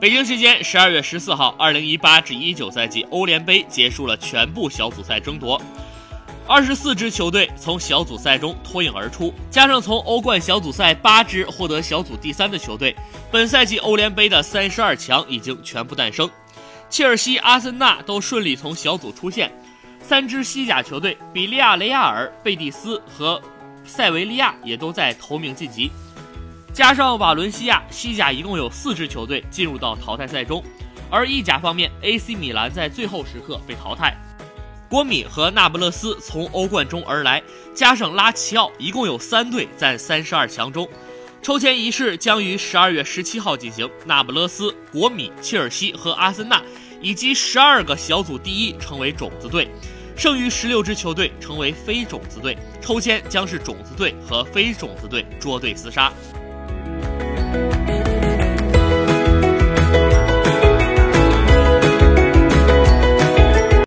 北京时间十二月十四号，二零一八至一九赛季欧联杯结束了全部小组赛争夺。二十四支球队从小组赛中脱颖而出，加上从欧冠小组赛八支获得小组第三的球队，本赛季欧联杯的三十二强已经全部诞生。切尔西、阿森纳都顺利从小组出线，三支西甲球队比利亚雷亚尔、贝蒂斯和塞维利亚也都在头名晋级。加上瓦伦西亚，西甲一共有四支球队进入到淘汰赛中，而意甲方面，AC 米兰在最后时刻被淘汰。国米和那不勒斯从欧冠中而来，加上拉齐奥，一共有三队在三十二强中。抽签仪式将于十二月十七号进行，那不勒斯、国米、切尔西和阿森纳以及十二个小组第一成为种子队，剩余十六支球队成为非种子队。抽签将是种子队和非种子队捉对厮杀。